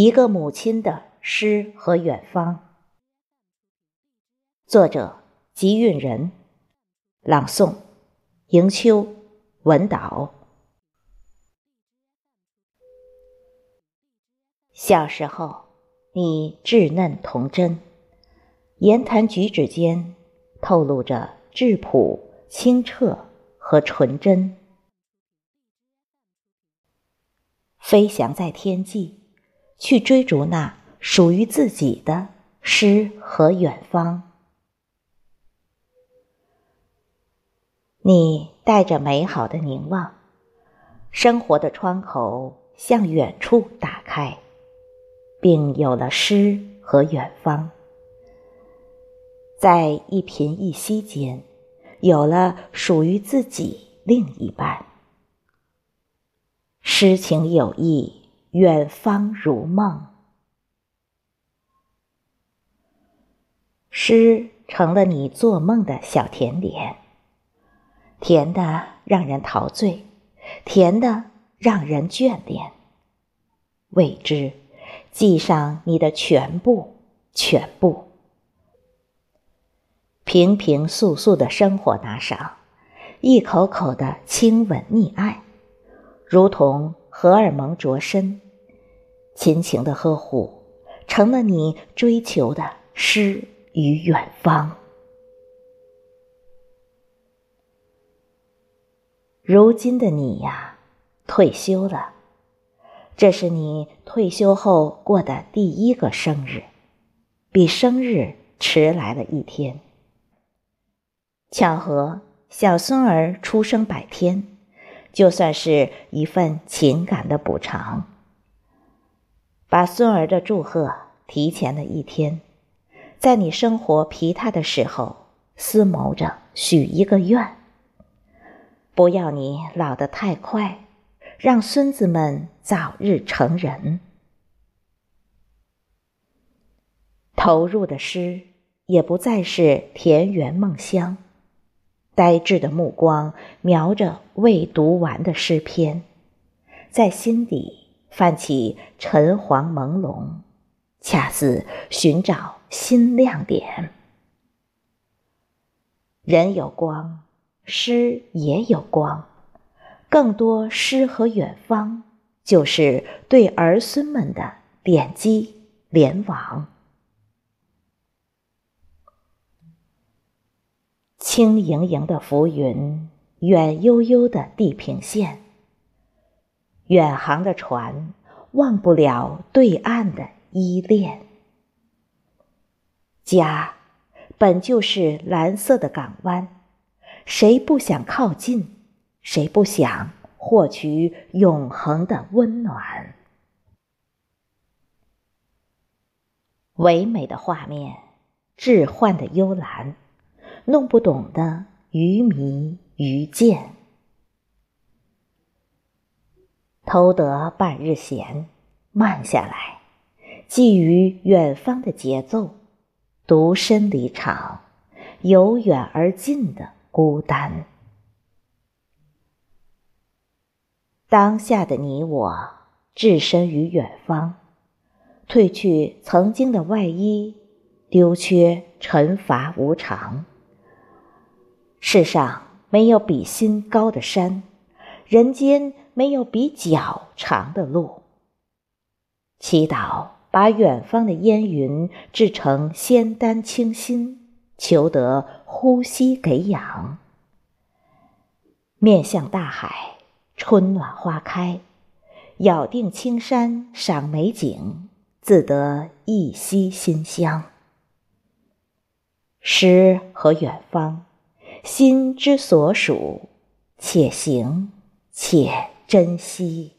一个母亲的诗和远方，作者：吉运人，朗诵：迎秋，文岛。小时候，你稚嫩童真，言谈举止间透露着质朴、清澈和纯真，飞翔在天际。去追逐那属于自己的诗和远方。你带着美好的凝望，生活的窗口向远处打开，并有了诗和远方。在一颦一息间，有了属于自己另一半。诗情有意。远方如梦，诗成了你做梦的小甜点，甜的让人陶醉，甜的让人眷恋。未知，记上你的全部，全部。平平素素的生活拿上，一口口的亲吻溺爱，如同。荷尔蒙着身，亲情的呵护，成了你追求的诗与远方。如今的你呀，退休了，这是你退休后过的第一个生日，比生日迟来了一天。巧合，小孙儿出生百天。就算是一份情感的补偿，把孙儿的祝贺提前了一天，在你生活疲沓的时候，思谋着许一个愿：不要你老得太快，让孙子们早日成人。投入的诗也不再是田园梦乡。呆滞的目光瞄着未读完的诗篇，在心底泛起橙黄朦胧，恰似寻找新亮点。人有光，诗也有光，更多诗和远方，就是对儿孙们的点击联网。轻盈盈的浮云，远悠悠的地平线，远航的船忘不了对岸的依恋。家本就是蓝色的港湾，谁不想靠近？谁不想获取永恒的温暖？唯美的画面，置换的幽兰。弄不懂的愚迷愚见，偷得半日闲，慢下来，寄于远方的节奏，独身离场，由远而近的孤单。当下的你我，置身于远方，褪去曾经的外衣，丢缺尘乏无常。世上没有比心高的山，人间没有比脚长的路。祈祷把远方的烟云制成仙丹清心，求得呼吸给养。面向大海，春暖花开，咬定青山赏美景，自得一息馨香。诗和远方。心之所属，且行且珍惜。